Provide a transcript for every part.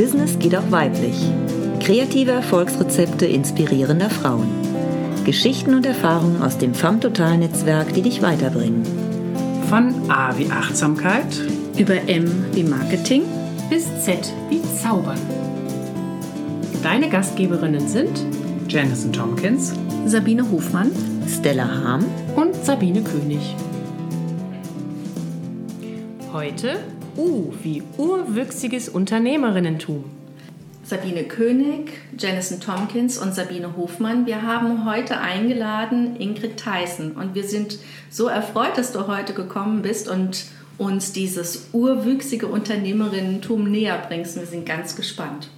Business geht auch weiblich. Kreative Erfolgsrezepte inspirierender Frauen. Geschichten und Erfahrungen aus dem FAM Total Netzwerk, die dich weiterbringen. Von A wie Achtsamkeit über M wie Marketing bis Z wie Zaubern. Deine Gastgeberinnen sind Janison Tompkins, Sabine Hofmann, Stella Harm und Sabine König. Heute U wie urwüchsiges Unternehmerinnentum. Sabine König, Janison Tompkins und Sabine Hofmann. Wir haben heute eingeladen Ingrid Theissen und wir sind so erfreut, dass du heute gekommen bist und uns dieses urwüchsige Unternehmerinnentum näher bringst. Wir sind ganz gespannt.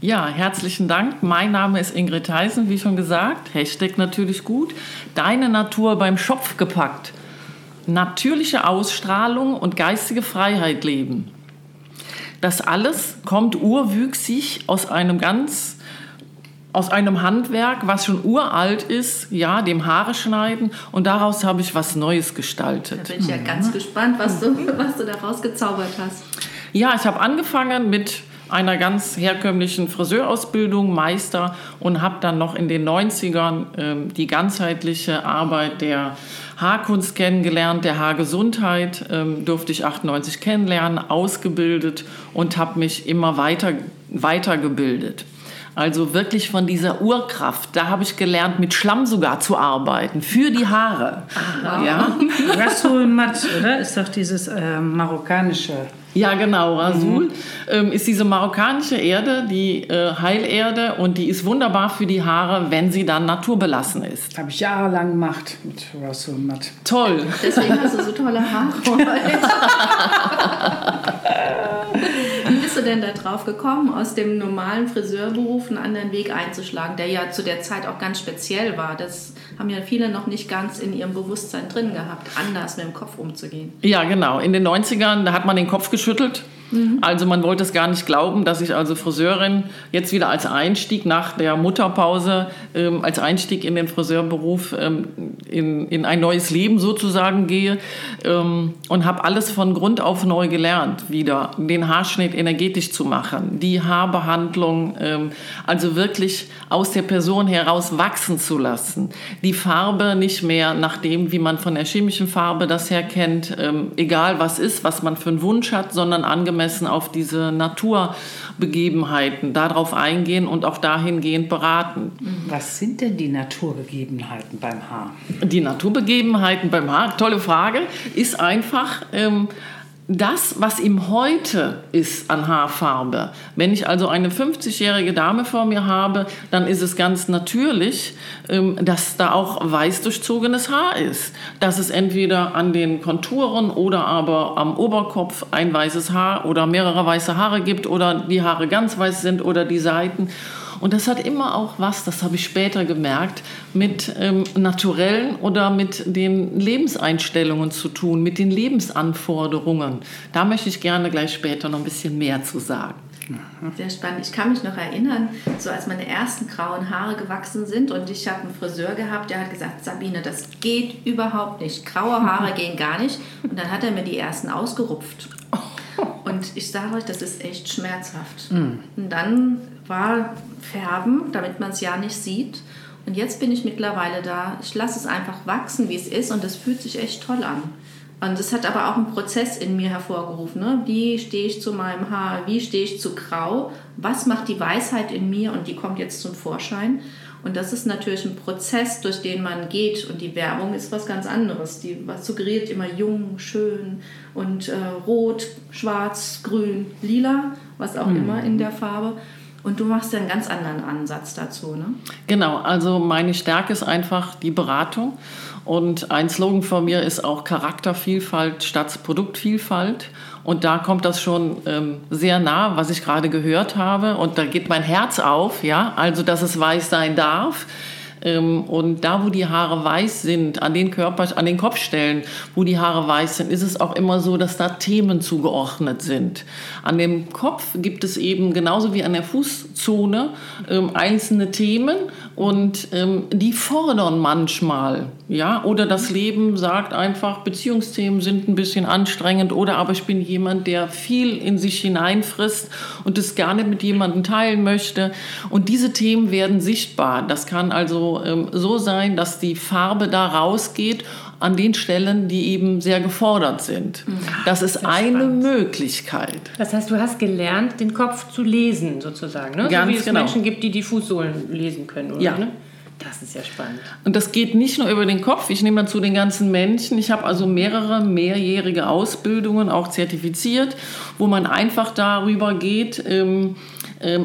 Ja, herzlichen Dank. Mein Name ist Ingrid Theissen, wie schon gesagt. Hashtag natürlich gut. Deine Natur beim Schopf gepackt natürliche Ausstrahlung und geistige Freiheit leben. Das alles kommt urwüchsig aus einem ganz aus einem Handwerk, was schon uralt ist, ja, dem Haare schneiden und daraus habe ich was Neues gestaltet. Da bin ich ja ganz gespannt, was du, was du daraus gezaubert hast. Ja, ich habe angefangen mit einer ganz herkömmlichen Friseurausbildung, Meister und habe dann noch in den 90ern ähm, die ganzheitliche Arbeit der Haarkunst kennengelernt, der Haargesundheit ähm, durfte ich 98 kennenlernen, ausgebildet und habe mich immer weiter weitergebildet. Also wirklich von dieser Urkraft. Da habe ich gelernt, mit Schlamm sogar zu arbeiten, für die Haare. Aha. Ja. Rasul Mat, oder? Ist doch dieses äh, marokkanische. Ja, genau. Rasul mhm. ähm, ist diese marokkanische Erde, die äh, Heilerde, und die ist wunderbar für die Haare, wenn sie dann naturbelassen ist. Habe ich jahrelang gemacht mit Rasul Mat. Toll. Deswegen hast du so tolle Haare. denn da drauf gekommen, aus dem normalen Friseurberuf einen anderen Weg einzuschlagen, der ja zu der Zeit auch ganz speziell war? Das haben ja viele noch nicht ganz in ihrem Bewusstsein drin gehabt, anders mit dem Kopf umzugehen. Ja, genau. In den 90ern, da hat man den Kopf geschüttelt Also man wollte es gar nicht glauben, dass ich also Friseurin jetzt wieder als Einstieg nach der Mutterpause, ähm, als Einstieg in den Friseurberuf ähm, in, in ein neues Leben sozusagen gehe ähm, und habe alles von Grund auf neu gelernt, wieder den Haarschnitt energetisch zu machen, die Haarbehandlung, ähm, also wirklich aus der Person heraus wachsen zu lassen, die Farbe nicht mehr nach dem, wie man von der chemischen Farbe das her kennt, ähm, egal was ist, was man für einen Wunsch hat, sondern angemessen angemessen auf diese Naturbegebenheiten darauf eingehen und auch dahingehend beraten. Was sind denn die Naturbegebenheiten beim Haar? Die Naturbegebenheiten beim Haar, tolle Frage, ist einfach ähm, das, was ihm heute ist an Haarfarbe. Wenn ich also eine 50-jährige Dame vor mir habe, dann ist es ganz natürlich, ähm, dass da auch weiß durchzogenes Haar ist. Dass es entweder an den Konturen oder aber am Oberkopf ein weißes Haar oder mehrere weiße Haare gibt oder die Haare ganz weiß sind oder die Seiten. Und das hat immer auch was, das habe ich später gemerkt, mit ähm, naturellen oder mit den Lebenseinstellungen zu tun, mit den Lebensanforderungen. Da möchte ich gerne gleich später noch ein bisschen mehr zu sagen. Sehr spannend. Ich kann mich noch erinnern, so als meine ersten grauen Haare gewachsen sind und ich habe einen Friseur gehabt, der hat gesagt, Sabine, das geht überhaupt nicht. Graue Haare gehen gar nicht. Und dann hat er mir die ersten ausgerupft. Und ich sage euch, das ist echt schmerzhaft. Mhm. Und dann Färben, damit man es ja nicht sieht. Und jetzt bin ich mittlerweile da. Ich lasse es einfach wachsen, wie es ist, und das fühlt sich echt toll an. Und das hat aber auch einen Prozess in mir hervorgerufen. Ne? Wie stehe ich zu meinem Haar? Wie stehe ich zu Grau? Was macht die Weisheit in mir? Und die kommt jetzt zum Vorschein. Und das ist natürlich ein Prozess, durch den man geht. Und die Werbung ist was ganz anderes. Die suggeriert immer jung, schön und äh, rot, schwarz, grün, lila, was auch mhm. immer in der Farbe. Und du machst ja einen ganz anderen Ansatz dazu, ne? Genau, also meine Stärke ist einfach die Beratung. Und ein Slogan von mir ist auch Charaktervielfalt statt Produktvielfalt. Und da kommt das schon ähm, sehr nah, was ich gerade gehört habe. Und da geht mein Herz auf, ja, also dass es weiß sein darf. Ähm, und da, wo die Haare weiß sind, an den Körper, an den Kopfstellen, wo die Haare weiß sind, ist es auch immer so, dass da Themen zugeordnet sind. An dem Kopf gibt es eben genauso wie an der Fußzone ähm, einzelne Themen und ähm, die fordern manchmal Ja, oder das Leben sagt einfach, Beziehungsthemen sind ein bisschen anstrengend oder aber ich bin jemand, der viel in sich hineinfrisst und das gerne mit jemandem teilen möchte. Und diese Themen werden sichtbar. Das kann also ähm, so sein, dass die Farbe da rausgeht an den Stellen, die eben sehr gefordert sind. Das ist eine spannend. Möglichkeit. Das heißt, du hast gelernt, den Kopf zu lesen, sozusagen. Ne? Ganz so wie es genau. Menschen gibt, die die Fußsohlen lesen können. Oder? Ja. Ne? Das ist ja spannend. Und das geht nicht nur über den Kopf, ich nehme dazu den ganzen Menschen. Ich habe also mehrere mehrjährige Ausbildungen, auch zertifiziert, wo man einfach darüber geht, ähm,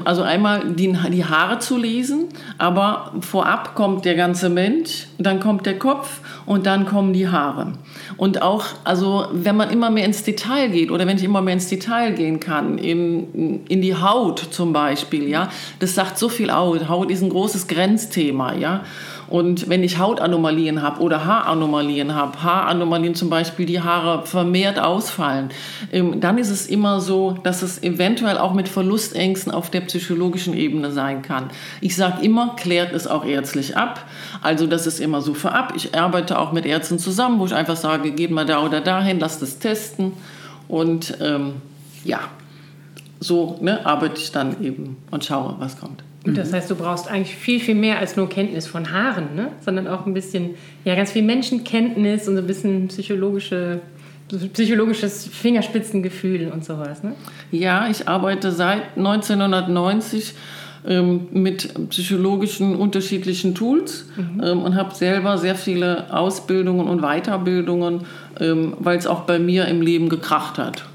also einmal die, die Haare zu lesen, aber vorab kommt der ganze Mensch, dann kommt der Kopf und dann kommen die Haare. Und auch, also wenn man immer mehr ins Detail geht oder wenn ich immer mehr ins Detail gehen kann, in, in die Haut zum Beispiel, ja, das sagt so viel aus. Haut ist ein großes Grenzthema, ja. Und wenn ich Hautanomalien habe oder Haaranomalien habe, Haaranomalien zum Beispiel, die Haare vermehrt ausfallen, ähm, dann ist es immer so, dass es eventuell auch mit Verlustängsten auf der psychologischen Ebene sein kann. Ich sage immer, klärt es auch ärztlich ab. Also das ist immer so vorab. Ich arbeite auch mit Ärzten zusammen, wo ich einfach sage, geht mal da oder dahin, lasst es testen. Und ähm, ja, so ne, arbeite ich dann eben und schaue, was kommt. Und das heißt, du brauchst eigentlich viel, viel mehr als nur Kenntnis von Haaren, ne? sondern auch ein bisschen, ja, ganz viel Menschenkenntnis und so ein bisschen psychologische, psychologisches Fingerspitzengefühl und sowas. Ne? Ja, ich arbeite seit 1990 ähm, mit psychologischen unterschiedlichen Tools ähm, und habe selber sehr viele Ausbildungen und Weiterbildungen, ähm, weil es auch bei mir im Leben gekracht hat.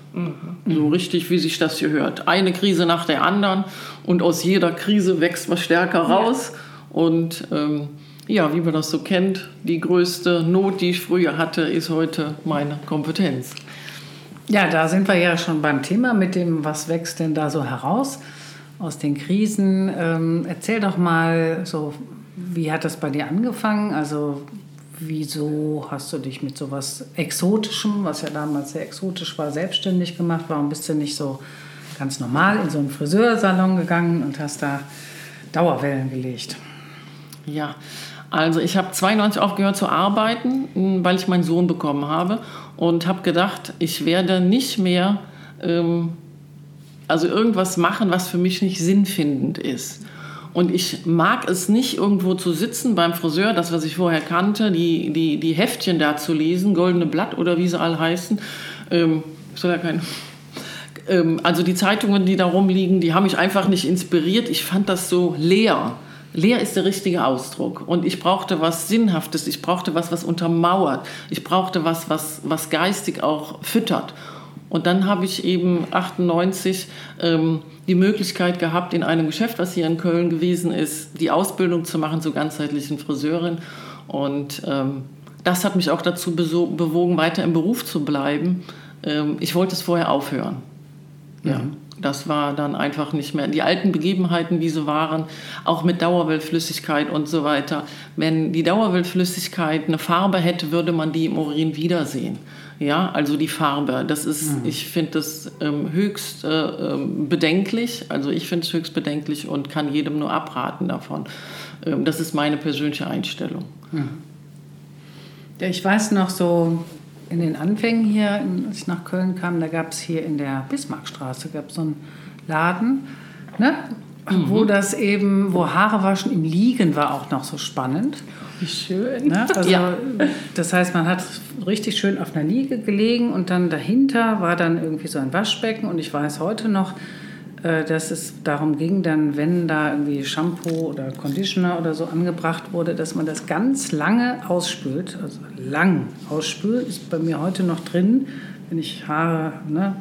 So richtig, wie sich das hier hört. Eine Krise nach der anderen und aus jeder Krise wächst was stärker raus. Und ähm, ja, wie man das so kennt, die größte Not, die ich früher hatte, ist heute meine Kompetenz. Ja, da sind wir ja schon beim Thema mit dem, was wächst denn da so heraus aus den Krisen. Ähm, erzähl doch mal so, wie hat das bei dir angefangen? Also wieso hast du dich mit sowas Exotischem, was ja damals sehr exotisch war, selbstständig gemacht? Warum bist du nicht so ganz normal in so einen Friseursalon gegangen und hast da Dauerwellen gelegt? Ja, also ich habe 92 aufgehört zu arbeiten, weil ich meinen Sohn bekommen habe und habe gedacht, ich werde nicht mehr ähm, also irgendwas machen, was für mich nicht sinnfindend ist. Und ich mag es nicht, irgendwo zu sitzen beim Friseur, das, was ich vorher kannte, die, die, die Heftchen da zu lesen, Goldene Blatt oder wie sie alle heißen. Ähm, ich soll ja kein, ähm, also die Zeitungen, die da rumliegen, die haben mich einfach nicht inspiriert. Ich fand das so leer. Leer ist der richtige Ausdruck. Und ich brauchte was Sinnhaftes, ich brauchte was, was untermauert. Ich brauchte was, was, was geistig auch füttert. Und dann habe ich eben 98 ähm, die Möglichkeit gehabt, in einem Geschäft, was hier in Köln gewesen ist, die Ausbildung zu machen zur ganzheitlichen Friseurin. Und ähm, das hat mich auch dazu bewogen, weiter im Beruf zu bleiben. Ähm, ich wollte es vorher aufhören. Ja, das war dann einfach nicht mehr. Die alten Begebenheiten, wie sie waren, auch mit Dauerwellflüssigkeit und so weiter. Wenn die Dauerwellflüssigkeit eine Farbe hätte, würde man die im Urin wiedersehen. Ja, also die Farbe. Das ist, ich finde das ähm, höchst äh, ähm, bedenklich. Also ich finde es höchst bedenklich und kann jedem nur abraten davon. Ähm, das ist meine persönliche Einstellung. Ja, ich weiß noch so in den Anfängen hier, als ich nach Köln kam, da gab es hier in der Bismarckstraße gab so einen Laden, ne? Wo das eben, wo Haare waschen im Liegen war auch noch so spannend. Wie schön. Ne? Also, Ja. Das heißt, man hat richtig schön auf einer Liege gelegen und dann dahinter war dann irgendwie so ein Waschbecken und ich weiß heute noch, äh, dass es darum ging, dann, wenn da irgendwie Shampoo oder Conditioner oder so angebracht wurde, dass man das ganz lange ausspült, also lang ausspült, ist bei mir heute noch drin, wenn ich Haare ne,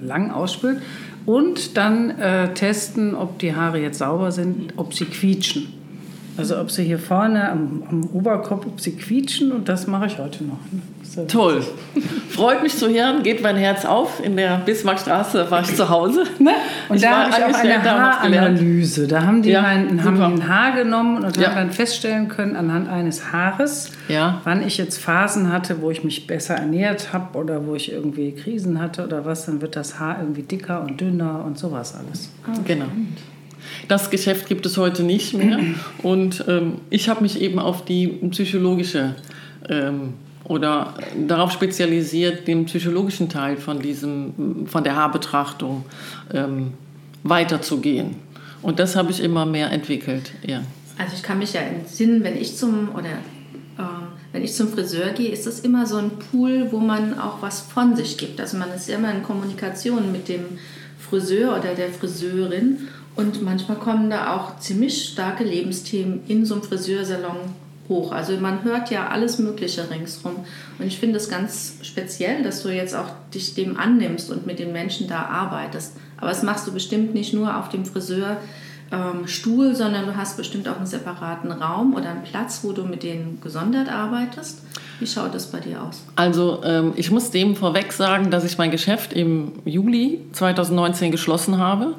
lang ausspült. Und dann äh, testen, ob die Haare jetzt sauber sind, ob sie quietschen. Also ob sie hier vorne am, am Oberkopf, ob sie quietschen und das mache ich heute noch. ne? So. Toll. Freut mich zu hören, geht mein Herz auf. In der Bismarckstraße war ich zu Hause. Ne? Und Ich da war habe ich auch eine. Haaranalyse. Da haben die, Ja, mein, haben die ein Haar genommen und Ja. haben dann feststellen können anhand eines Haares, Ja. wann ich jetzt Phasen hatte, wo ich mich besser ernährt habe oder wo ich irgendwie Krisen hatte oder was, dann wird das Haar irgendwie dicker und dünner und sowas alles. Genau. Das Geschäft gibt es heute nicht mehr. Und ähm, ich habe mich eben auf die psychologische ähm, oder darauf spezialisiert, den psychologischen Teil von, diesem, von der Haarbetrachtung ähm, weiterzugehen. Und das habe ich immer mehr entwickelt. Ja. Also ich kann mich ja entsinnen, wenn ich zum oder äh, wenn ich zum Friseur gehe, ist das immer so ein Pool, wo man auch was von sich gibt. Also man ist ja immer in Kommunikation mit dem Friseur oder der Friseurin und manchmal kommen da auch ziemlich starke Lebensthemen in so einem Friseursalon hoch. Also man hört ja alles Mögliche ringsrum. Und ich finde es ganz speziell, dass du jetzt auch dich dem annimmst und mit den Menschen da arbeitest. Aber das machst du bestimmt nicht nur auf dem Friseurstuhl, ähm, sondern du hast bestimmt auch einen separaten Raum oder einen Platz, wo du mit denen gesondert arbeitest. Wie schaut das bei dir aus? Also ähm, ich muss dem vorweg sagen, dass ich mein Geschäft im Juli 2019 geschlossen habe.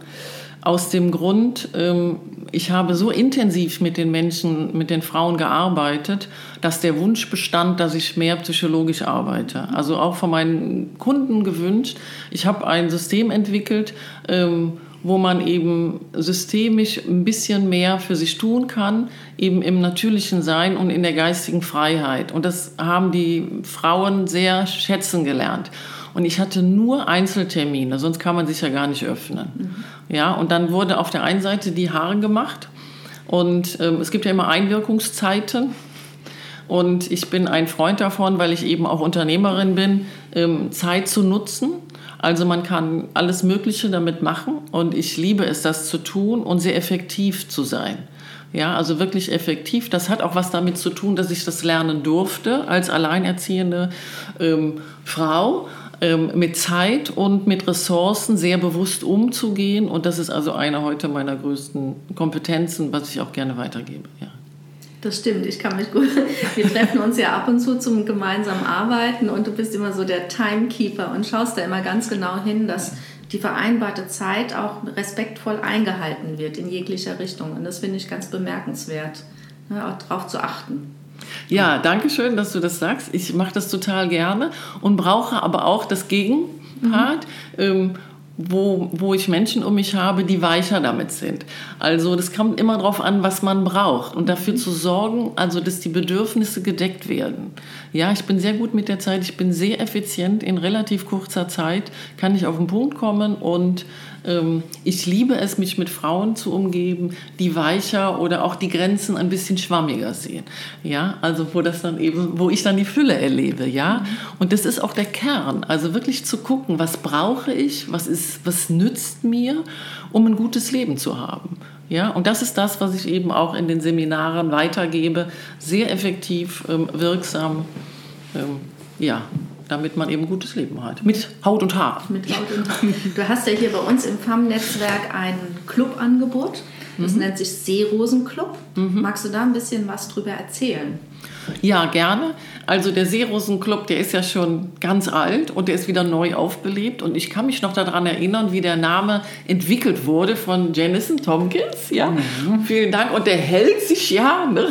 Aus dem Grund, ähm, ich habe so intensiv mit den Menschen, mit den Frauen gearbeitet, dass der Wunsch bestand, dass ich mehr psychologisch arbeite. Also auch von meinen Kunden gewünscht. Ich habe ein System entwickelt, ähm, wo man eben systemisch ein bisschen mehr für sich tun kann, eben im natürlichen Sein und in der geistigen Freiheit. Und das haben die Frauen sehr schätzen gelernt. Und ich hatte nur Einzeltermine, sonst kann man sich ja gar nicht öffnen. Mhm. Ja, und dann wurde auf der einen Seite die Haare gemacht. Und ähm, es gibt ja immer Einwirkungszeiten. Und ich bin ein Freund davon, weil ich eben auch Unternehmerin bin, ähm, Zeit zu nutzen. Also man kann alles Mögliche damit machen und ich liebe es, das zu tun und sehr effektiv zu sein. Ja, also wirklich effektiv. Das hat auch was damit zu tun, dass ich das lernen durfte als alleinerziehende ähm, Frau ähm, mit Zeit und mit Ressourcen sehr bewusst umzugehen. Und das ist also eine heute meiner größten Kompetenzen, was ich auch gerne weitergebe. Ja. Das stimmt, ich kann mich gut. Wir treffen uns ja ab und zu zum gemeinsamen Arbeiten und du bist immer so der Timekeeper und schaust da immer ganz genau hin, dass die vereinbarte Zeit auch respektvoll eingehalten wird in jeglicher Richtung. Und das finde ich ganz bemerkenswert, ne, auch darauf zu achten. Ja, danke schön, dass du das sagst. Ich mache das total gerne und brauche aber auch das Gegenpart. Mhm. Ähm, wo, wo ich Menschen um mich habe, die weicher damit sind. Also das kommt immer darauf an, was man braucht und dafür zu sorgen, also dass die Bedürfnisse gedeckt werden. Ja, ich bin sehr gut mit der Zeit, ich bin sehr effizient. In relativ kurzer Zeit kann ich auf den Punkt kommen und ich liebe es, mich mit Frauen zu umgeben, die weicher oder auch die Grenzen ein bisschen schwammiger sehen. Ja, also wo das dann eben, wo ich dann die Fülle erlebe. Ja, und das ist auch der Kern. Also wirklich zu gucken, was brauche ich, was ist, was nützt mir, um ein gutes Leben zu haben. Ja, und das ist das, was ich eben auch in den Seminaren weitergebe. Sehr effektiv, ähm, wirksam. Ähm, ja, damit man eben ein gutes Leben hat. Mit Haut und Haar. Mit Haut und Haar. Du hast ja hier bei uns im FAM-Netzwerk ein Clubangebot. Das mhm. nennt sich Seerosenclub. Mhm. Magst du da ein bisschen was drüber erzählen? Ja, gerne. Also der Seerosenclub, der ist ja schon ganz alt und der ist wieder neu aufbelebt. Und ich kann mich noch daran erinnern, wie der Name entwickelt wurde von Janison Tompkins. Ja, mhm. vielen Dank. Und der hält sich ja. Ne?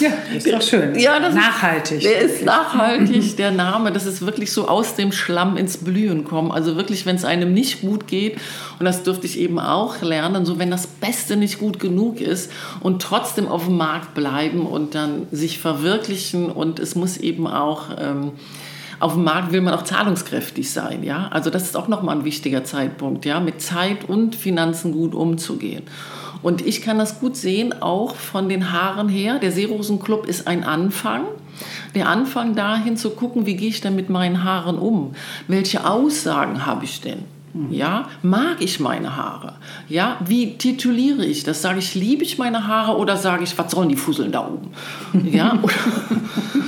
Ja, ist doch schön. Ja, das nachhaltig. Ist, der ist nachhaltig, der Name. Das ist wirklich so aus dem Schlamm ins Blühen kommen. Also wirklich, wenn es einem nicht gut geht, und das dürfte ich eben auch lernen, so wenn das Beste nicht gut genug ist und trotzdem auf dem Markt bleiben und dann sich verwirklichen und es muss eben auch... Ähm, auf dem Markt will man auch zahlungskräftig sein, ja. Also das ist auch nochmal ein wichtiger Zeitpunkt, ja, mit Zeit und Finanzen gut umzugehen. Und ich kann das gut sehen, auch von den Haaren her. Der Seerosenclub ist ein Anfang. Der Anfang dahin zu gucken, wie gehe ich denn mit meinen Haaren um? Welche Aussagen habe ich denn? Ja, mag ich meine Haare? Ja, wie tituliere ich das? Sage ich, liebe ich meine Haare oder sage ich, was sollen die Fusseln da oben? Ja, oder,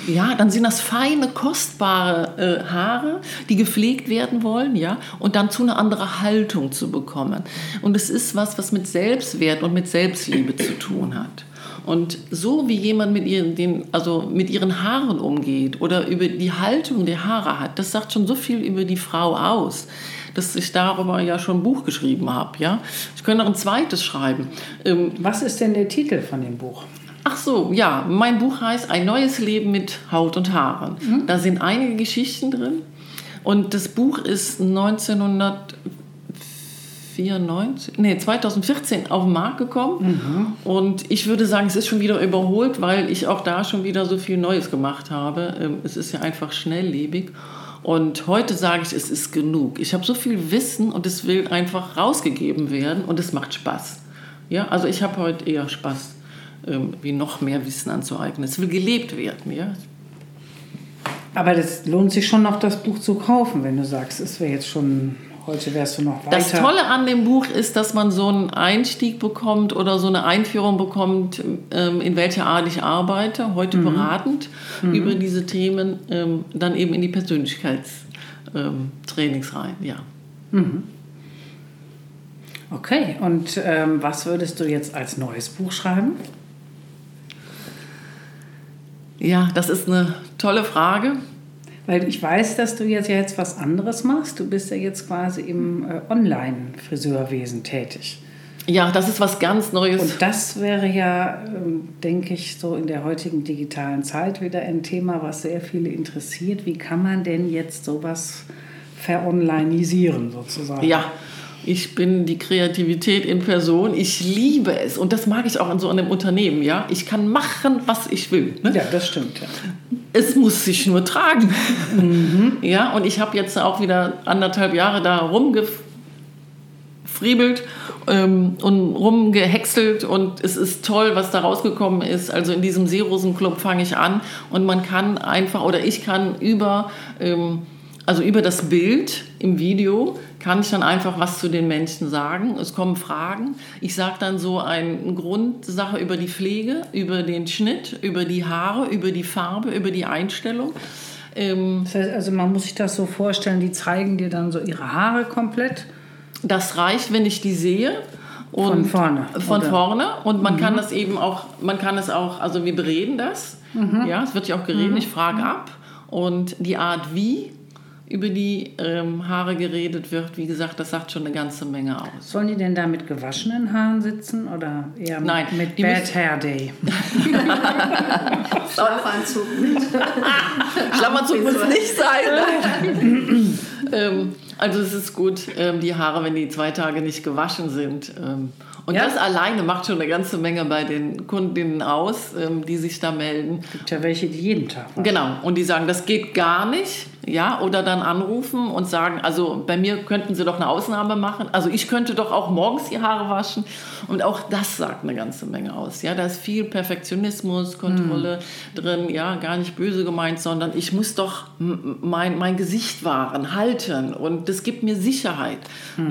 ja dann sind das feine, kostbare äh, Haare, die gepflegt werden wollen, ja, und dann zu einer anderen Haltung zu bekommen. Und es ist was, was mit Selbstwert und mit Selbstliebe zu tun hat. Und so wie jemand mit ihren, den, also mit ihren Haaren umgeht oder über die Haltung der Haare hat, das sagt schon so viel über die Frau aus dass ich darüber ja schon ein Buch geschrieben habe. Ja? Ich könnte noch ein zweites schreiben. Ähm, Was ist denn der Titel von dem Buch? Ach so, ja, mein Buch heißt Ein neues Leben mit Haut und Haaren. Mhm. Da sind einige Geschichten drin. Und das Buch ist 1900 94, nee, 2014 auf den Markt gekommen. Und ich würde sagen, es ist schon wieder überholt, weil ich auch da schon wieder so viel Neues gemacht habe. Ähm, Es ist ja einfach schnelllebig. Und heute sage ich, es ist genug. Ich habe so viel Wissen und es will einfach rausgegeben werden und es macht Spaß. Ja, also ich habe heute eher Spaß, wie noch mehr Wissen anzueignen. Es will gelebt werden. Ja? Aber das lohnt sich schon noch, das Buch zu kaufen, wenn du sagst, es wäre jetzt schon, heute wärst du noch weiter. Das Tolle an dem Buch ist, dass man so einen Einstieg bekommt oder so eine Einführung bekommt, ähm, in welcher Art ich arbeite, heute beratend über diese Themen, ähm, dann eben in die Persönlichkeitstrainings rein. Ja. Okay, und ähm, was würdest du jetzt als neues Buch schreiben? ja, das ist eine tolle Frage. Weil ich weiß, dass du jetzt ja jetzt was anderes machst. Du bist ja jetzt quasi im äh, Online-Friseurwesen tätig. Ja, das ist was ganz Neues. Und das wäre ja, ähm, denke ich, so in der heutigen digitalen Zeit wieder ein Thema, was sehr viele interessiert. Wie kann man denn jetzt sowas veronlinisieren sozusagen? Ja, ich bin die Kreativität in Person. Ich liebe es. Und das mag ich auch an so einem Unternehmen. Ja? Ich kann machen, was ich will. Ne? Ja, das stimmt. Ja. Es muss sich nur tragen. Ja, und ich habe jetzt auch wieder anderthalb Jahre da rumgefriebelt ähm, und rumgehäckselt und es ist toll, was da rausgekommen ist. Also in diesem Seerosenclub fange ich an und man kann einfach oder ich kann über ähm, also über das Bild im Video kann ich dann einfach was zu den Menschen sagen. Es kommen Fragen. Ich sage dann so eine Grundsache über die Pflege, über den Schnitt, über die Haare, über die Farbe, über die Einstellung. Ähm, Das heißt, also man muss sich das so vorstellen, die zeigen dir dann so ihre Haare komplett. das reicht, wenn ich die sehe. Von vorne, Von oder? vorne. Und man kann das eben auch, man kann es auch, also wir bereden das. Ja, es wird ja auch geredet. Ich frage ab. Und die Art, wie über die ähm, Haare geredet wird, wie gesagt, das sagt schon eine ganze Menge aus. Sollen die denn da mit gewaschenen Haaren sitzen oder eher mit, Nein, mit Bad müssen- Hair Day? Schlafanzug mit. Schlafanzug muss nicht sein. ähm, also es ist gut, ähm, die Haare, wenn die zwei Tage nicht gewaschen sind. Ähm, und Ja. das alleine macht schon eine ganze Menge bei den Kundinnen aus, ähm, die sich da melden. gibt ja welche, die jeden Tag waschen. Genau, und die sagen, das geht gar nicht, ja, oder dann anrufen und sagen, also bei mir könnten sie doch eine Ausnahme machen. Also ich könnte doch auch morgens die Haare waschen und auch das sagt eine ganze Menge aus, ja. Da ist viel Perfektionismus, Kontrolle drin, ja, gar nicht böse gemeint, sondern ich muss doch mein, mein Gesicht wahren, halten und das gibt mir Sicherheit,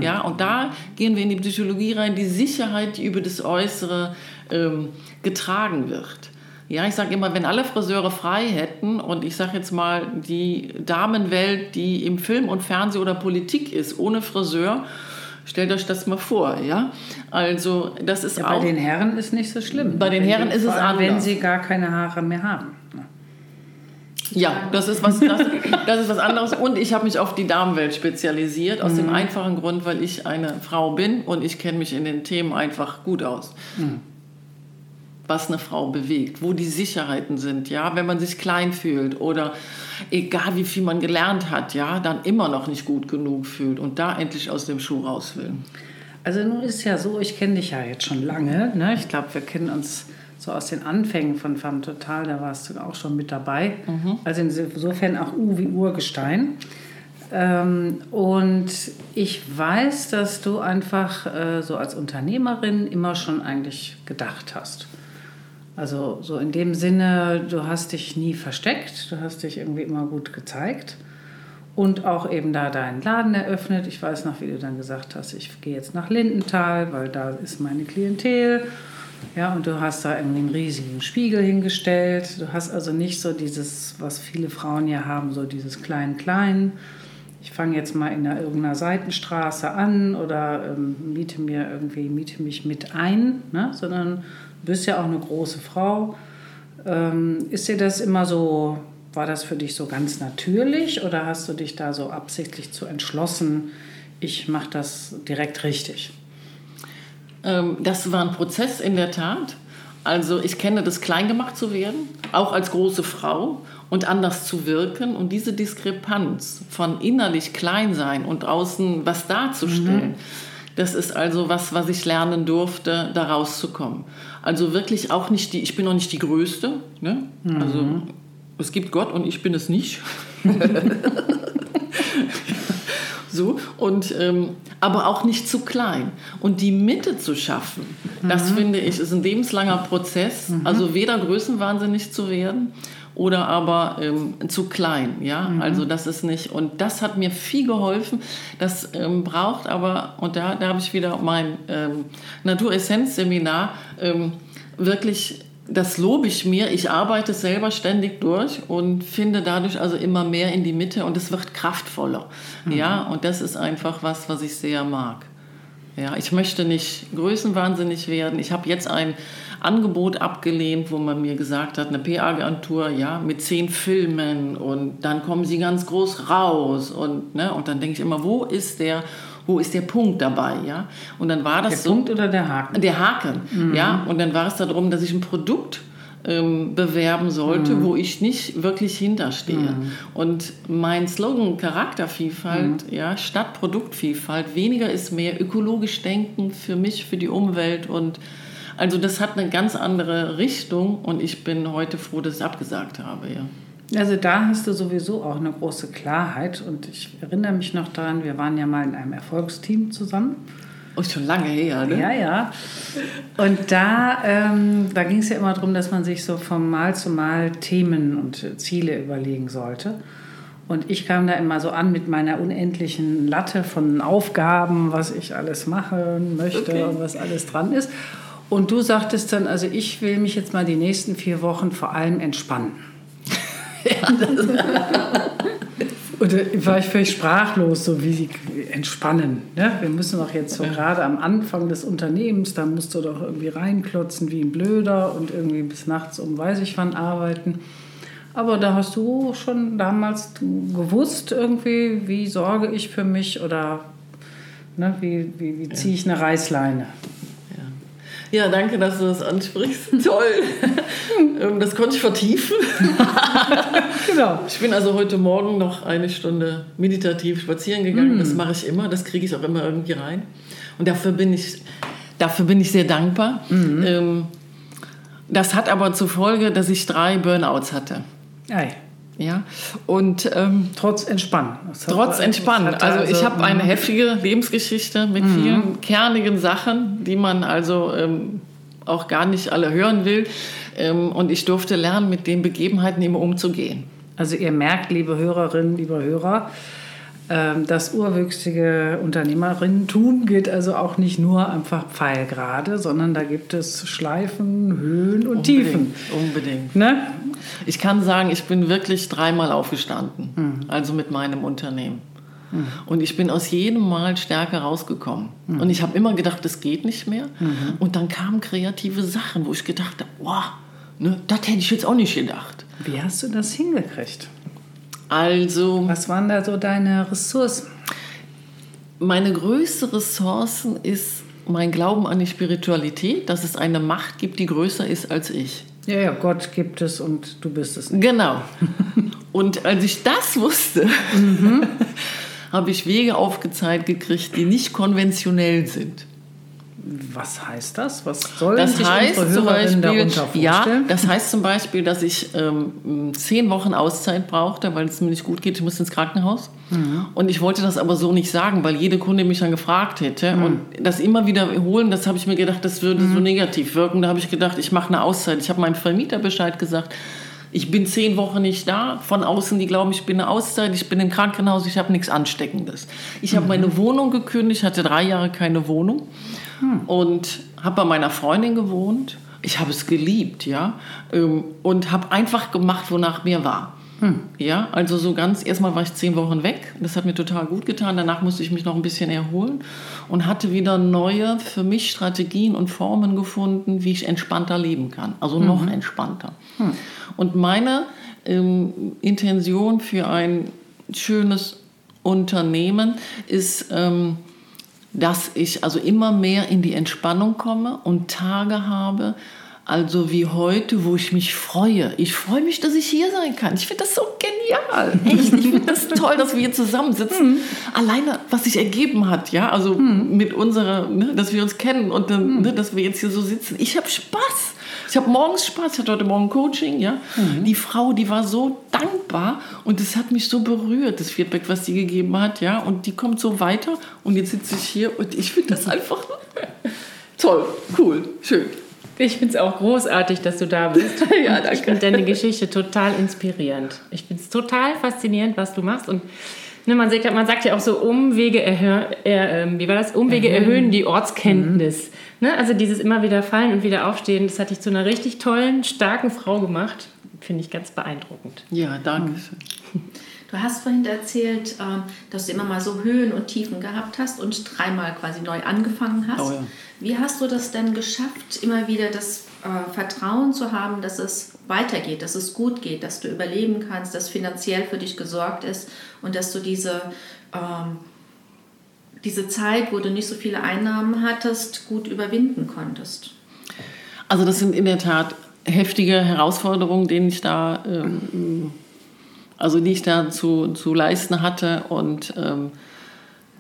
ja. Und da gehen wir in die Psychologie rein, die Sicherheit, die über das Äußere ähm, getragen wird. Ja, ich sage immer, wenn alle Friseure frei hätten und ich sage jetzt mal, die Damenwelt, die im Film und Fernsehen oder Politik ist, ohne Friseur, stellt euch das mal vor, ja? Also, das ist Ja, bei auch... den Herren ist nicht so schlimm. Bei den Herren ist es allem, Wenn anders. sie gar keine Haare mehr haben. Ja, das ist was, das, das ist was anderes. Und ich habe mich auf die Damenwelt spezialisiert, aus dem einfachen Grund, weil ich eine Frau bin und ich kenne mich in den Themen einfach gut aus. Was eine Frau bewegt, wo die Sicherheiten sind, ja, wenn man sich klein fühlt oder egal wie viel man gelernt hat, ja, dann immer noch nicht gut genug fühlt und da endlich aus dem Schuh raus will. Also nun ist ja so, ich kenne dich ja jetzt schon lange. Ne? Ich glaube, wir kennen uns so aus den Anfängen von Femme Total, da warst du auch schon mit dabei. Also insofern auch U wie Urgestein. Ähm, und ich weiß, dass du einfach äh, so als Unternehmerin immer schon eigentlich gedacht hast. Also so in dem Sinne, du hast dich nie versteckt, du hast dich irgendwie immer gut gezeigt und auch eben da deinen Laden eröffnet. Ich weiß noch, wie du dann gesagt hast, ich gehe jetzt nach Lindenthal, weil da ist meine Klientel. Ja, und du hast da irgendwie einen riesigen Spiegel hingestellt. Du hast also nicht so dieses, was viele Frauen ja haben, so dieses Klein-Klein. Ich fange jetzt mal in einer, irgendeiner Seitenstraße an oder ähm, miete mir irgendwie, miete mich mit ein, ne? sondern bist ja auch eine große Frau. Ähm, ist dir das immer so, war das für dich so ganz natürlich oder hast du dich da so absichtlich zu entschlossen, ich mache das direkt richtig? Ähm, das war ein Prozess in der Tat. Also ich kenne das, klein gemacht zu werden, auch als große Frau und anders zu wirken. Und diese Diskrepanz von innerlich klein sein und außen was darzustellen, Das ist also was, was ich lernen durfte, da rauszukommen. Also wirklich auch nicht die, ich bin noch nicht die Größte. Ne? Also es gibt Gott und ich bin es nicht. so und ähm, aber auch nicht zu klein und die Mitte zu schaffen das finde ich ist ein lebenslanger Prozess also weder größenwahnsinnig zu werden oder aber ähm, zu klein ja also das ist nicht und das hat mir viel geholfen das ähm, braucht aber und da, da habe ich wieder mein ähm, Naturessenz Seminar ähm, wirklich das lobe ich mir. Ich arbeite selber ständig durch und finde dadurch also immer mehr in die Mitte und es wird kraftvoller. Ja, und das ist einfach was, was ich sehr mag. Ja, ich möchte nicht größenwahnsinnig werden. Ich habe jetzt ein Angebot abgelehnt, wo man mir gesagt hat, eine PR-Agentur, ja, mit zehn Filmen und dann kommen sie ganz groß raus und ne, und dann denke ich immer, wo ist der wo ist der Punkt dabei, ja? Und dann war das Der so Punkt oder der Haken? der Haken, ja. Und dann war es darum, dass ich ein Produkt ähm, bewerben sollte, wo ich nicht wirklich hinterstehe. Und mein Slogan Charaktervielfalt, ja, statt Produktvielfalt, weniger ist mehr, ökologisch denken für mich, für die Umwelt und also das hat eine ganz andere Richtung und ich bin heute froh, dass ich es abgesagt habe, ja. Also da hast du sowieso auch eine große Klarheit und ich erinnere mich noch daran, wir waren ja mal in einem Erfolgsteam zusammen. Oh, schon lange her, ne? Ja, ja. Und da, ähm, da ging es ja immer darum, dass man sich so von Mal zu Mal Themen und Ziele überlegen sollte. Und ich kam da immer so an mit meiner unendlichen Latte von Aufgaben, was ich alles machen möchte Okay. und was alles dran ist. Und du sagtest dann, also ich will mich jetzt mal die nächsten vier Wochen vor allem entspannen. Und da war ich völlig sprachlos, so wie sie entspannen. Ne? Wir müssen doch jetzt so gerade am Anfang des Unternehmens, da musst du doch irgendwie reinklotzen wie ein Blöder und irgendwie bis nachts um weiß ich wann arbeiten. Aber da hast du schon damals gewusst, irgendwie, wie sorge ich für mich oder ne, wie, wie, wie ziehe ich eine Reißleine. Ja, danke, dass du das ansprichst. Toll. Ähm, das konnte ich vertiefen. Genau. Ich bin also heute Morgen noch eine Stunde meditativ spazieren gegangen. Das mache ich immer. Das kriege ich auch immer irgendwie rein. Und dafür bin ich, dafür bin ich sehr dankbar. Ähm, Das hat aber zur Folge, dass ich drei Burnouts hatte. Ei, Ja, und ähm, trotz Entspannen. Trotz Entspannen. Also ich habe eine mhm. heftige Lebensgeschichte mit vielen kernigen Sachen, die man also ähm, auch gar nicht alle hören will. Ähm, und ich durfte lernen, mit den Begebenheiten immer umzugehen. Also ihr merkt, liebe Hörerinnen, liebe Hörer, das urwüchsige Unternehmerinnentum geht also auch nicht nur einfach pfeilgerade, sondern da gibt es Schleifen, Höhen und Tiefen. Unbedingt. Ne? Ich kann sagen, ich bin wirklich dreimal aufgestanden, also mit meinem Unternehmen. Und ich bin aus jedem Mal stärker rausgekommen. Und ich habe immer gedacht, das geht nicht mehr. Und dann kamen kreative Sachen, wo ich gedacht habe, wow, ne, das hätte ich jetzt auch nicht gedacht. Wie hast du das hingekriegt? Also Was waren da so deine Ressourcen? meine größte Ressource ist mein Glauben an die Spiritualität, dass es eine Macht gibt, die größer ist als ich. Ja, ja, Gott gibt es und du bist es nicht. Genau. Und als ich das wusste, habe ich Wege aufgezeigt gekriegt, die nicht konventionell sind. Was heißt das? Was sollen Das sich heißt zum Beispiel, darunter ja, vorstellen? das heißt zum Beispiel, dass ich ähm, zehn Wochen Auszeit brauchte, weil es mir nicht gut geht. Ich musste ins Krankenhaus. Mhm. Und ich wollte das aber so nicht sagen, weil jede Kunde mich dann gefragt hätte. Mhm. Und das immer wieder wiederholen, das habe ich mir gedacht, das würde so negativ wirken. Da habe ich gedacht, ich mache eine Auszeit. Ich habe meinem Vermieter Bescheid gesagt. Ich bin zehn Wochen nicht da. Von außen, die glauben, ich bin eine Auszeit. Ich bin im Krankenhaus. Ich habe nichts Ansteckendes. Ich Mhm. habe meine Wohnung gekündigt. hatte drei Jahre keine Wohnung und habe bei meiner Freundin gewohnt. Ich habe es geliebt, ja, ähm, und habe einfach gemacht, wonach mir war. Ja, also so ganz, erstmal war ich zehn Wochen weg, das hat mir total gut getan, danach musste ich mich noch ein bisschen erholen und hatte wieder neue, für mich Strategien und Formen gefunden, wie ich entspannter leben kann, also noch entspannter. Und meine ähm, Intention für ein schönes Unternehmen ist, ähm, dass ich also immer mehr in die Entspannung komme und Tage habe, Also wie heute, wo ich mich freue. Ich freue mich, dass ich hier sein kann. Ich finde das so genial. Echt, ich finde das toll, dass wir hier zusammensitzen. Alleine, was sich ergeben hat, ja, also mit unserer, ne, dass wir uns kennen und dann, ne, dass wir jetzt hier so sitzen. Ich habe Spaß. Ich habe morgens Spaß, ich hatte heute Morgen Coaching, ja. Die Frau, die war so dankbar und es hat mich so berührt, das Feedback, was sie gegeben hat, ja. Und die kommt so weiter und jetzt sitze ich hier und ich finde das einfach toll, cool, schön. Ich finde es auch großartig, dass du da bist. Ja, Ich danke. finde deine Geschichte total inspirierend. Ich finde es total faszinierend, was du machst. Und ne, man, sagt, man sagt ja auch so, Umwege, erhö er, ähm, wie war das? Umwege erhöhen die Ortskenntnis. Ne? Also dieses immer wieder fallen und wieder aufstehen, das hat dich zu einer richtig tollen, starken Frau gemacht. Finde ich ganz beeindruckend. Ja, danke schön. Du hast vorhin erzählt, ähm, dass du immer mal so Höhen und Tiefen gehabt hast und dreimal quasi neu angefangen hast. Oh ja. Wie hast du das denn geschafft, immer wieder das äh, Vertrauen zu haben, dass es weitergeht, dass es gut geht, dass du überleben kannst, dass finanziell für dich gesorgt ist und dass du diese, ähm, diese Zeit, wo du nicht so viele Einnahmen hattest, gut überwinden konntest? Also das sind in der Tat heftige Herausforderungen, denen ich da, ähm, also die ich da zu, zu leisten hatte. Und ähm,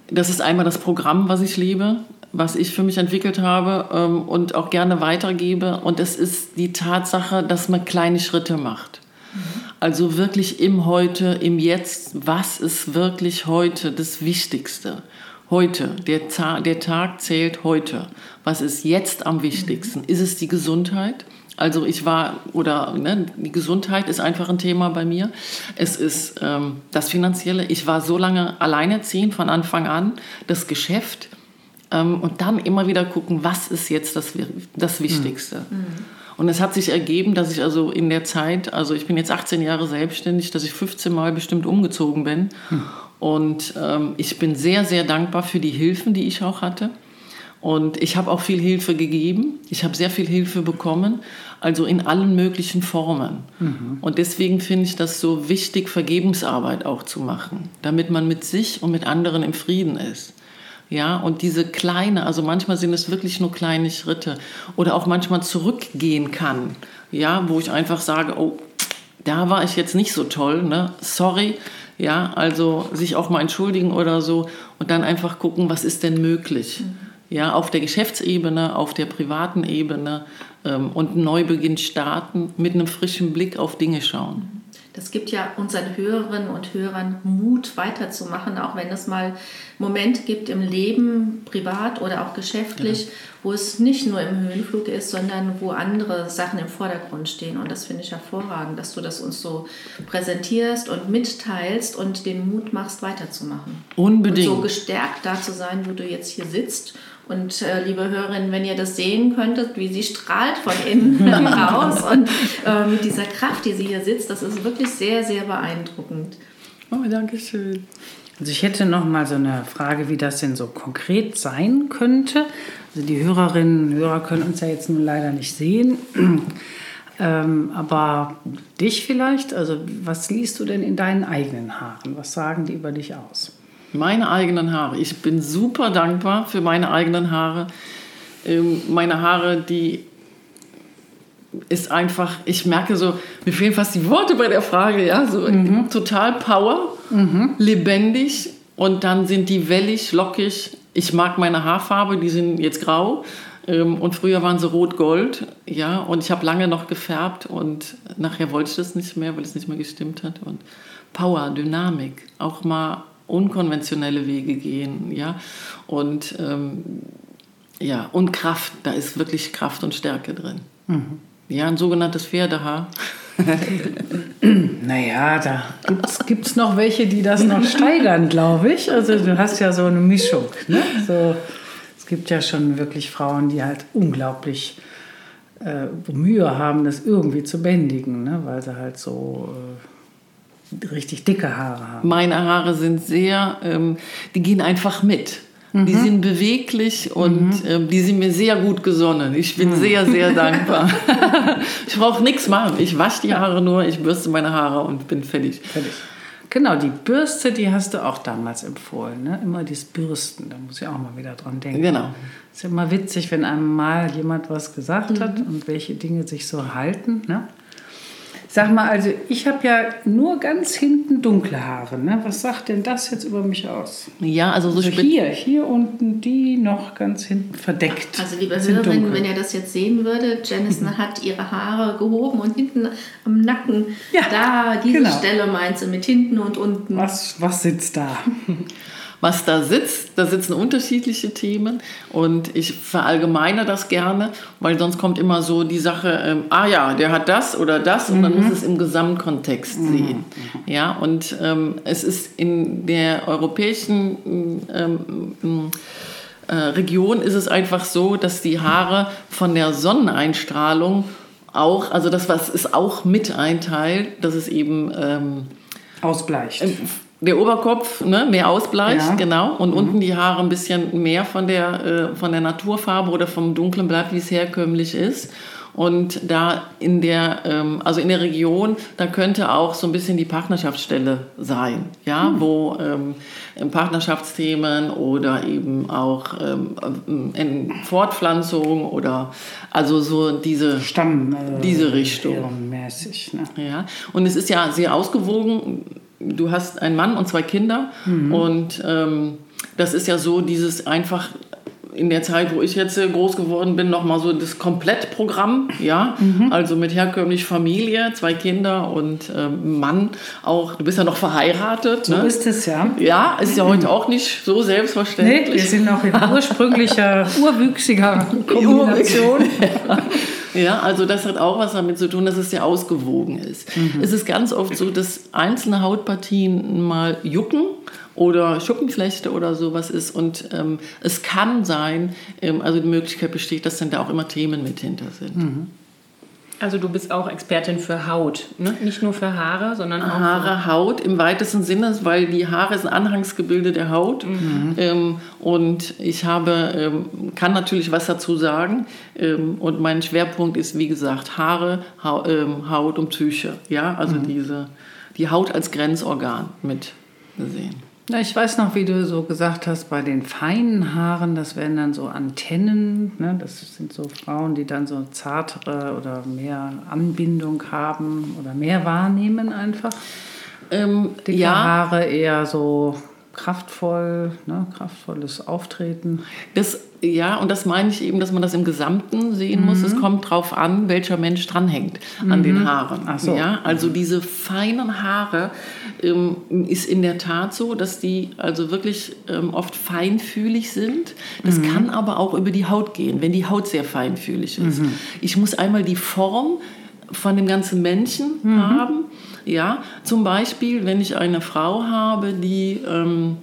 das ist einmal das Programm, was ich liebe, was ich für mich entwickelt habe ähm, und auch gerne weitergebe. Und es ist die Tatsache, dass man kleine Schritte macht. Also wirklich im Heute, im Jetzt, was ist wirklich heute das Wichtigste? Heute, der, Ta der Tag zählt heute. Was ist jetzt am wichtigsten? Ist es die Gesundheit? Also ich war, oder ne, die Gesundheit ist einfach ein Thema bei mir. Es ist ähm, das Finanzielle. Ich war so lange alleinerziehend von Anfang an. Das Geschäft, ähm, und dann immer wieder gucken, was ist jetzt das, das Wichtigste. Und es hat sich ergeben, dass ich also in der Zeit, also ich bin jetzt 18 Jahre selbstständig, dass ich 15 Mal bestimmt umgezogen bin. Und ähm, ich bin sehr, sehr dankbar für die Hilfen, die ich auch hatte. Und ich habe auch viel Hilfe gegeben. Ich habe sehr viel Hilfe bekommen, also in allen möglichen Formen. Und deswegen finde ich das so wichtig, Vergebensarbeit auch zu machen, damit man mit sich und mit anderen im Frieden ist. Ja, und diese kleine, also manchmal sind es wirklich nur kleine Schritte oder auch manchmal zurückgehen kann. Ja, wo ich einfach sage, oh, da war ich jetzt nicht so toll, ne? Sorry. Ja, also sich auch mal entschuldigen oder so und dann einfach gucken, was ist denn möglich. Ja, auf der Geschäftsebene, auf der privaten Ebene ähm, und einen Neubeginn starten, mit einem frischen Blick auf Dinge schauen. Das gibt ja unseren Hörerinnen und Hörern Mut, weiterzumachen, auch wenn es mal Momente gibt im Leben, privat oder auch geschäftlich, wo es nicht nur im Höhenflug ist, sondern wo andere Sachen im Vordergrund stehen. Und das finde ich hervorragend, dass du das uns so präsentierst und mitteilst und den Mut machst, weiterzumachen. Unbedingt. Und so gestärkt da zu sein, wo du jetzt hier sitzt. Und äh, liebe Hörerinnen, wenn ihr das sehen könntet, wie sie strahlt von innen raus und äh, mit dieser Kraft, die sie hier sitzt, das ist wirklich sehr, sehr beeindruckend. Oh, danke schön. Also ich hätte noch mal so eine Frage, wie das denn so konkret sein könnte. Also die Hörerinnen und Hörer können uns ja jetzt nun leider nicht sehen. Ähm, aber dich vielleicht, also was liest du denn in deinen eigenen Haaren? Was sagen die über dich aus? Meine eigenen Haare. Ich bin super dankbar für meine eigenen Haare. Ähm, meine Haare, die ist einfach, ich merke so, mir fehlen fast die Worte bei der Frage, ja, so total Power, lebendig und dann sind die wellig, lockig. Ich mag meine Haarfarbe, die sind jetzt grau. Ähm, und früher waren sie rot-gold, ja, und ich habe lange noch gefärbt und nachher wollte ich das nicht mehr, weil es nicht mehr gestimmt hat. Und Power, Dynamik, auch mal unkonventionelle Wege gehen, ja, und ähm, ja, und Kraft, da ist wirklich Kraft und Stärke drin. Ja, ein sogenanntes Pferdehaar. Naja, da gibt es noch welche, die das noch steigern, glaube ich. Also du hast ja so eine Mischung. Ne? So, es gibt ja schon wirklich Frauen, die halt unglaublich äh, Mühe haben, das irgendwie zu bändigen, ne? weil sie halt so äh, richtig dicke Haare haben. Meine Haare sind sehr, ähm, die gehen einfach mit. Die sind beweglich und ähm, die sind mir sehr gut gesonnen. Ich bin sehr, sehr dankbar. ich brauche nichts machen. Ich wasche die Haare nur, ich bürste meine Haare und bin fertig. Fertig. Genau, die Bürste, die hast du auch damals empfohlen. Ne? Immer dieses Bürsten, da muss ich auch mal wieder dran denken. Genau. Ist ja immer witzig, wenn einem mal jemand was gesagt hat und welche Dinge sich so halten. Ne? Sag mal, also ich habe ja nur ganz hinten dunkle Haare. Ne? Was sagt denn das jetzt über mich aus? Ja, also so Also hier, hier unten die noch ganz hinten verdeckt. Also liebe sind Hörerinnen, dunkel. wenn ihr das jetzt sehen würdet, Janice hat ihre Haare gehoben und hinten am Nacken, Ja, da, diese genau. Stelle meint sie mit hinten und unten. Was, was sitzt da? was da sitzt. Da sitzen unterschiedliche Themen und ich verallgemeine das gerne, weil sonst kommt immer so die Sache, ähm, ah ja, der hat das oder das und man muss es im Gesamtkontext sehen. Ja, und ähm, es ist in der europäischen ähm, ähm, äh, Region ist es einfach so, dass die Haare von der Sonneneinstrahlung auch, also das, was es auch mit einteilt, dass es eben ähm, Ausbleicht. Der Oberkopf ne, mehr ausbleicht, Ja. genau, und unten die Haare ein bisschen mehr von der, äh, von der Naturfarbe oder vom Dunklen bleibt, wie es herkömmlich ist. Und da in der, ähm, also in der Region, da könnte auch so ein bisschen die Partnerschaftsstelle sein, ja, wo ähm, Partnerschaftsthemen oder eben auch ähm, in Fortpflanzung oder also so diese Stamm. Äh, Diese Richtung. Mäßig, ne? ja, und es ist ja sehr ausgewogen. Du hast einen Mann und zwei Kinder und ähm, das ist ja so dieses einfach in der Zeit, wo ich jetzt groß geworden bin, nochmal so das Komplettprogramm, ja, also mit herkömmlich Familie, zwei Kinder und ähm, Mann auch. Du bist ja noch verheiratet, So ne? ist es ja. Ja, ist ja heute auch nicht so Nee, selbstverständlich. wir sind noch in ursprünglicher, urwüchsiger Kombination. Ja, also das hat auch was damit zu tun, dass es sehr ausgewogen ist. Es ist ganz oft so, dass einzelne Hautpartien mal jucken oder Schuppenflechte oder sowas ist und ähm, es kann sein, ähm, also die Möglichkeit besteht, dass dann da auch immer Themen mit hinter sind. Also du bist auch Expertin für Haut, ne? nicht nur für Haare, sondern auch Haare, Haut im weitesten Sinne, weil die Haare sind Anhangsgebilde der Haut. Ähm, und ich habe, ähm, kann natürlich was dazu sagen. Ähm, und mein Schwerpunkt ist, wie gesagt, Haare, Hau, ähm, Haut und Psyche. Ja, also diese, die Haut als Grenzorgan mit gesehen. Na, ich weiß noch, wie du so gesagt hast, bei den feinen Haaren, das wären dann so Antennen. Ne? Das sind so Frauen, die dann so zartere oder mehr Anbindung haben oder mehr wahrnehmen einfach. Ähm, Dicke ja, Haare eher so kraftvoll, ne? kraftvolles Auftreten. Das, ja, und das meine ich eben, dass man das im Gesamten sehen muss. Es kommt drauf an, welcher Mensch dranhängt an den Haaren. Ach so. Ja, also diese feinen Haare ähm, ist in der Tat so, dass die also wirklich ähm, oft feinfühlig sind. Das kann aber auch über die Haut gehen, wenn die Haut sehr feinfühlig ist. Ich muss einmal die Form von dem ganzen Menschen haben. Ja, zum Beispiel, wenn ich eine Frau habe, die ähm,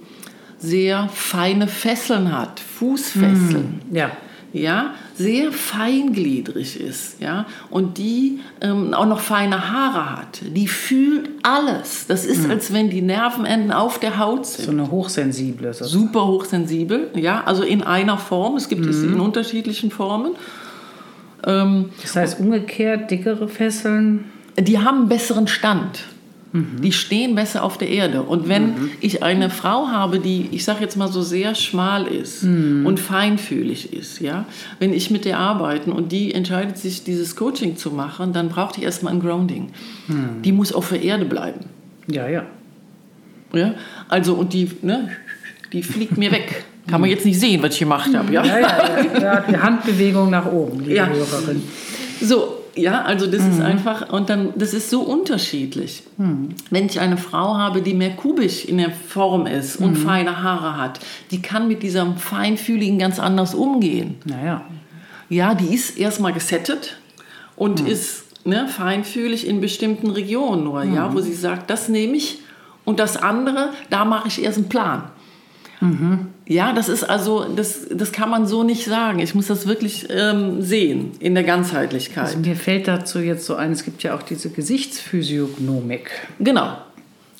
sehr feine Fesseln hat, Fußfesseln, Ja. ja, sehr feingliedrig ist, ja, und die ähm, auch noch feine Haare hat, die fühlt alles. Das ist, als wenn die Nervenenden auf der Haut sind So eine hochsensible. So. super hochsensibel, ja, also in einer Form. Es gibt es in unterschiedlichen Formen. Ähm, Das heißt umgekehrt, dickere Fesseln. die haben einen besseren Stand. Die stehen besser auf der Erde. Und wenn ich eine Frau habe, die, ich sage jetzt mal so sehr schmal ist und feinfühlig ist, ja, wenn ich mit der arbeiten und die entscheidet sich, dieses Coaching zu machen, dann braucht die erstmal ein Grounding. Die muss auf der Erde bleiben. Ja, ja. Ja? Also, und die, ne, die fliegt mir weg. Kann man jetzt nicht sehen, was ich gemacht habe. Ja? Ja, ja, ja. ja die Handbewegung nach oben, liebe Ja. Hörerin. So, ja, also das ist einfach, und dann, das ist so unterschiedlich. Wenn ich eine Frau habe, die mehr kubisch in der Form ist und feine Haare hat, die kann mit diesem Feinfühligen ganz anders umgehen. Naja. Ja, die ist erstmal gesettet und ist ne, feinfühlig in bestimmten Regionen nur, ja, wo sie sagt, das nehme ich und das andere, da mache ich erst einen Plan. Ja, das ist also, das, das kann man so nicht sagen. Ich muss das wirklich ähm, sehen in der Ganzheitlichkeit. Also mir fällt dazu jetzt so ein, es gibt ja auch diese Gesichtsphysiognomik. genau.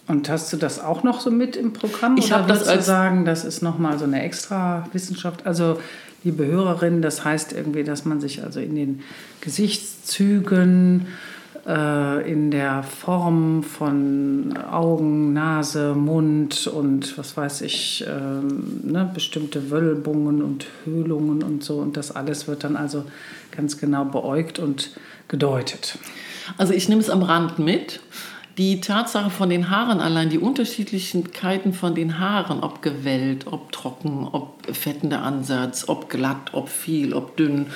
Und hast du das auch noch so mit im Programm? Ich Oder hab das als- sagen, das ist nochmal so eine extra Wissenschaft. Also, liebe Hörerinnen, das heißt irgendwie, dass man sich also in den Gesichtszügen äh, in der Form von Augen, Nase, Mund und was weiß ich, ähm, ne, bestimmte Wölbungen und Höhlungen und so. Und das alles wird dann also ganz genau beäugt und gedeutet. Also ich nehme es am Rand mit. Die Tatsache von den Haaren allein, die Unterschiedlichkeiten von den Haaren, ob gewellt, ob trocken, ob fettender Ansatz, ob glatt, ob viel, ob dünn,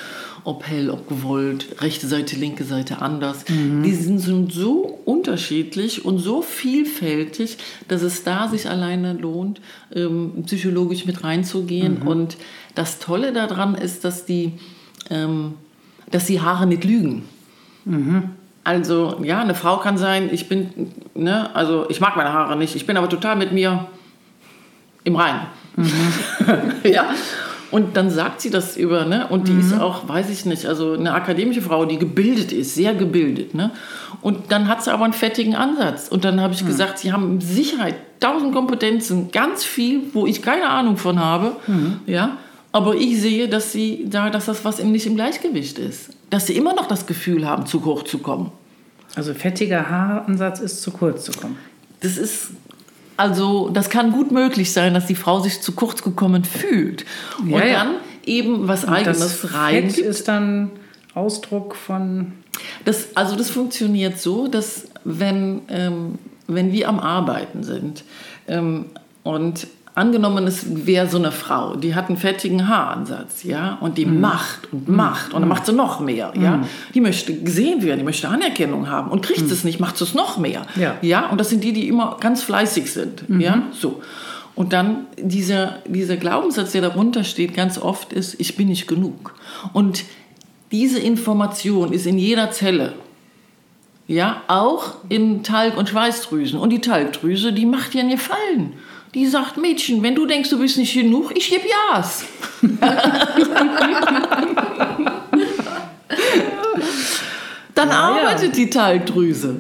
ob hell, ob gewollt, rechte Seite, linke Seite anders, die sind so unterschiedlich und so vielfältig, dass es da sich alleine lohnt, ähm, psychologisch mit reinzugehen. Und das Tolle daran ist, dass die, ähm, dass die Haare nicht lügen. Also, ja, eine Frau kann sein, ich bin, ne, also ich mag meine Haare nicht, ich bin aber total mit mir im Reinen. ja. Und dann sagt sie das über, ne? Und die ist auch, weiß ich nicht, also eine akademische Frau, die gebildet ist, sehr gebildet, ne? Und dann hat sie aber einen fettigen Ansatz. Und dann habe ich gesagt, sie haben mit Sicherheit tausend Kompetenzen, ganz viel, wo ich keine Ahnung von habe, ja? Aber ich sehe, dass sie da, dass das was nicht im Gleichgewicht ist. Dass sie immer noch das Gefühl haben, zu hoch zu kommen. Also fettiger Haaransatz ist zu kurz zu kommen. Das ist, also, das kann gut möglich sein, dass die Frau sich zu kurz gekommen fühlt. Und Ja, ja. dann eben was Das Eigenes rein. Fett ist dann Ausdruck von Das, also das funktioniert so, dass wenn, ähm, wenn wir am Arbeiten sind ähm, und angenommen, es wäre so eine Frau, die hat einen fettigen Haaransatz, ja, und die macht und macht und dann macht sie noch mehr, ja. Die möchte gesehen werden, die möchte Anerkennung haben und kriegt es nicht, macht es noch mehr, Ja. ja. Und das sind die, die immer ganz fleißig sind, ja, so. Und dann dieser, dieser Glaubenssatz, der darunter steht, ganz oft ist, ich bin nicht genug. Und diese Information ist in jeder Zelle. Ja, auch in Talg- und Schweißdrüsen. Und die Talgdrüse, die macht dir einen Gefallen. Die sagt, Mädchen, wenn du denkst, du bist nicht genug, ich gebe Jas. Dann arbeitet die Talgdrüse.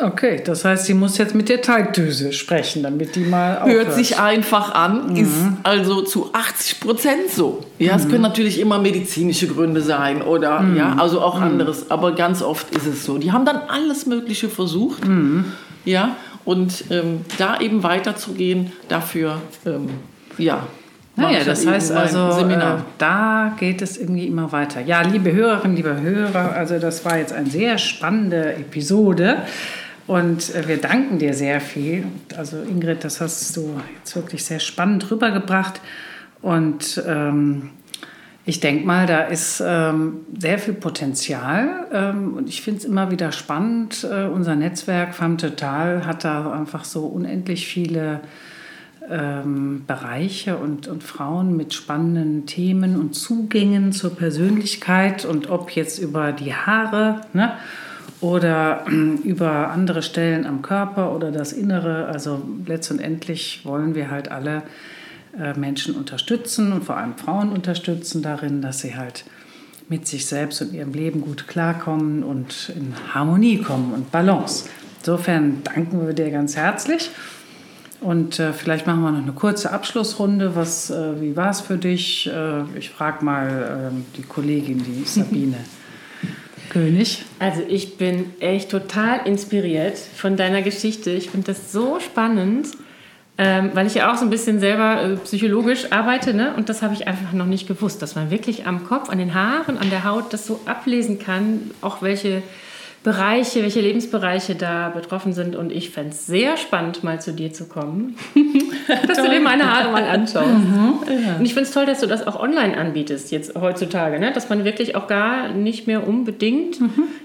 Okay, das heißt, sie muss jetzt mit der Talgdüse sprechen, damit die mal aufhört. Hört sich einfach an, ist also zu 80 Prozent so. Ja, es können natürlich immer medizinische Gründe sein oder ja, also auch anderes, aber ganz oft ist es so. Die haben dann alles Mögliche versucht, ja, und ähm, da eben weiterzugehen, dafür, ähm, ja. Naja, das heißt also, äh, da geht es irgendwie immer weiter. Ja, liebe Hörerinnen, liebe Hörer, also das war jetzt eine sehr spannende Episode und äh, wir danken dir sehr viel. Also Ingrid, das hast du jetzt wirklich sehr spannend rübergebracht und ähm, ich denke mal, da ist ähm, sehr viel Potenzial ähm, und ich finde es immer wieder spannend. Äh, unser Netzwerk FAM Total hat da einfach so unendlich viele ähm, Bereiche und, und Frauen mit spannenden Themen und Zugängen zur Persönlichkeit und ob jetzt über die Haare ne, oder über andere Stellen am Körper oder das Innere. Also letztendlich wollen wir halt alle äh, Menschen unterstützen und vor allem Frauen unterstützen darin, dass sie halt mit sich selbst und ihrem Leben gut klarkommen und in Harmonie kommen und Balance. Insofern danken wir dir ganz herzlich. Und äh, vielleicht machen wir noch eine kurze Abschlussrunde. Was, äh, wie war es für dich? Äh, ich frage mal ähm, die Kollegin, die Sabine König. Also ich bin echt total inspiriert von deiner Geschichte. Ich finde das so spannend, ähm, weil ich ja auch so ein bisschen selber äh, psychologisch arbeite. Ne? Und das habe ich einfach noch nicht gewusst, dass man wirklich am Kopf, an den Haaren, an der Haut das so ablesen kann, auch welche Bereiche, welche Lebensbereiche da betroffen sind. Und ich fände es sehr spannend, mal zu dir zu kommen, dass du dir meine Haare mal anschaust. Und ich finde es toll, dass du das auch online anbietest, jetzt heutzutage, ne? dass man wirklich auch gar nicht mehr unbedingt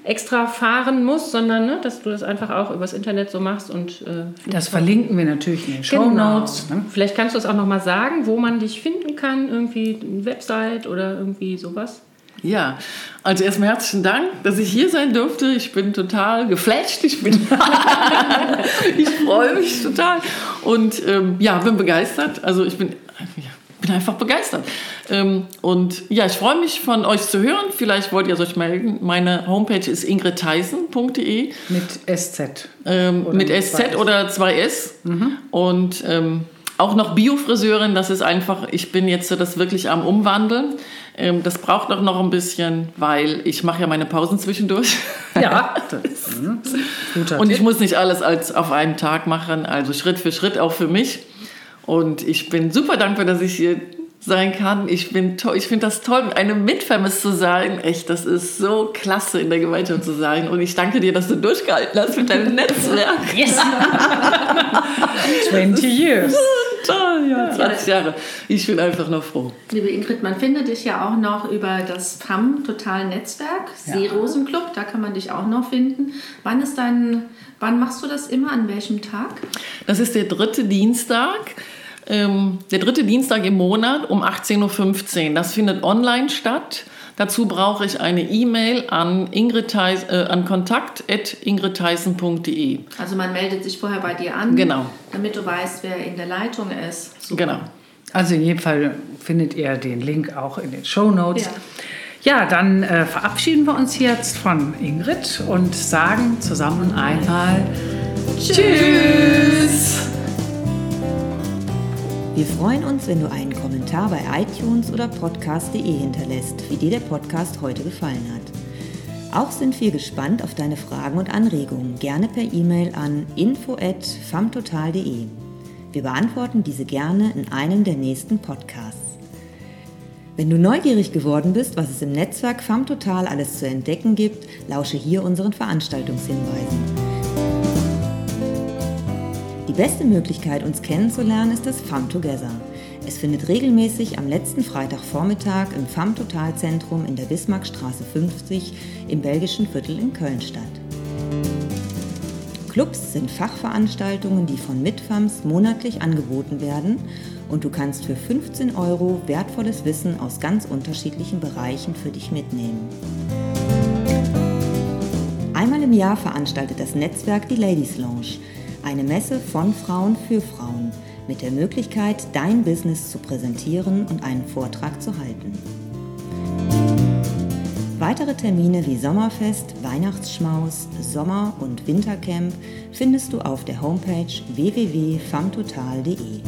extra fahren muss, sondern ne? dass du das einfach auch übers Internet so machst. Und, äh, Das verlinken wir natürlich in den Show Notes. Genau. Vielleicht kannst du es auch noch mal sagen, wo man dich finden kann, irgendwie eine Website oder irgendwie sowas. Ja, also erstmal herzlichen Dank, dass ich hier sein durfte. Ich bin total geflasht. Ich bin, ich freue mich total und ähm, ja, bin begeistert. Also ich bin, ja, bin einfach begeistert. Ähm, und ja, ich freue mich von euch zu hören. Vielleicht wollt ihr euch melden. Meine Homepage ist ingridtheisen.de Mit SZ. ähm, mit mit SZ 2S. oder 2S. Und ähm, auch noch Biofriseurin, das ist einfach, ich bin jetzt das wirklich am Umwandeln. Ähm, das braucht auch noch ein bisschen, weil ich mache ja meine Pausen zwischendurch. Ja, guter Und ich muss nicht alles als auf einen Tag machen, also Schritt für Schritt auch für mich. Und ich bin super dankbar, dass ich hier sein kann. Ich bin ich finde das toll, mit einem Mitvermiss zu sein. Echt, das ist so klasse, in der Gemeinschaft zu sein. Und ich danke dir, dass du durchgehalten hast mit deinem Netzwerk. Yes! 20 years. Toll, ja, 20 Jahre. Ich bin einfach nur froh. Liebe Ingrid, man findet dich ja auch noch über das FAM Total Netzwerk, Ja. Seerosenclub, da kann man dich auch noch finden. Wann ist dein, wann machst du das immer, an welchem Tag? Das ist der dritte Dienstag. Ähm, der dritte Dienstag im Monat um 18.15 Uhr. Das findet online statt. Dazu brauche ich eine E-Mail an, Ingrid Theis, äh, an kontakt.ingridtheisen.de. Also man meldet sich vorher bei dir an, Genau. damit du weißt, wer in der Leitung ist. Super. Genau. Also in jedem Fall findet ihr den Link auch in den Show Notes. Ja, dann äh, verabschieden wir uns jetzt von Ingrid und sagen zusammen einmal Tschüss. Wir freuen uns, wenn du einen Kommentar bei iTunes oder podcast.de hinterlässt, wie dir der Podcast heute gefallen hat. Auch sind wir gespannt auf deine Fragen und Anregungen, gerne per E-Mail an info@famtotal.de. Wir beantworten diese gerne in einem der nächsten Podcasts. Wenn du neugierig geworden bist, was es im Netzwerk FAMTotal alles zu entdecken gibt, lausche hier unseren Veranstaltungshinweisen. Die beste Möglichkeit, uns kennenzulernen, ist das FAM Together. Es findet regelmäßig am letzten Freitagvormittag im FAM Total Zentrum in der Bismarckstraße 50 im belgischen Viertel in Köln statt. Clubs sind Fachveranstaltungen, die von Mitfams monatlich angeboten werden und du kannst für 15 Euro wertvolles Wissen aus ganz unterschiedlichen Bereichen für dich mitnehmen. Einmal im Jahr veranstaltet das Netzwerk die Ladies Lounge, eine Messe von Frauen für Frauen, mit der Möglichkeit, dein Business zu präsentieren und einen Vortrag zu halten. Weitere Termine wie Sommerfest, Weihnachtsschmaus, Sommer- und Wintercamp findest du auf der Homepage www.famtotal.de.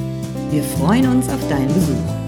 Wir freuen uns auf deinen Besuch.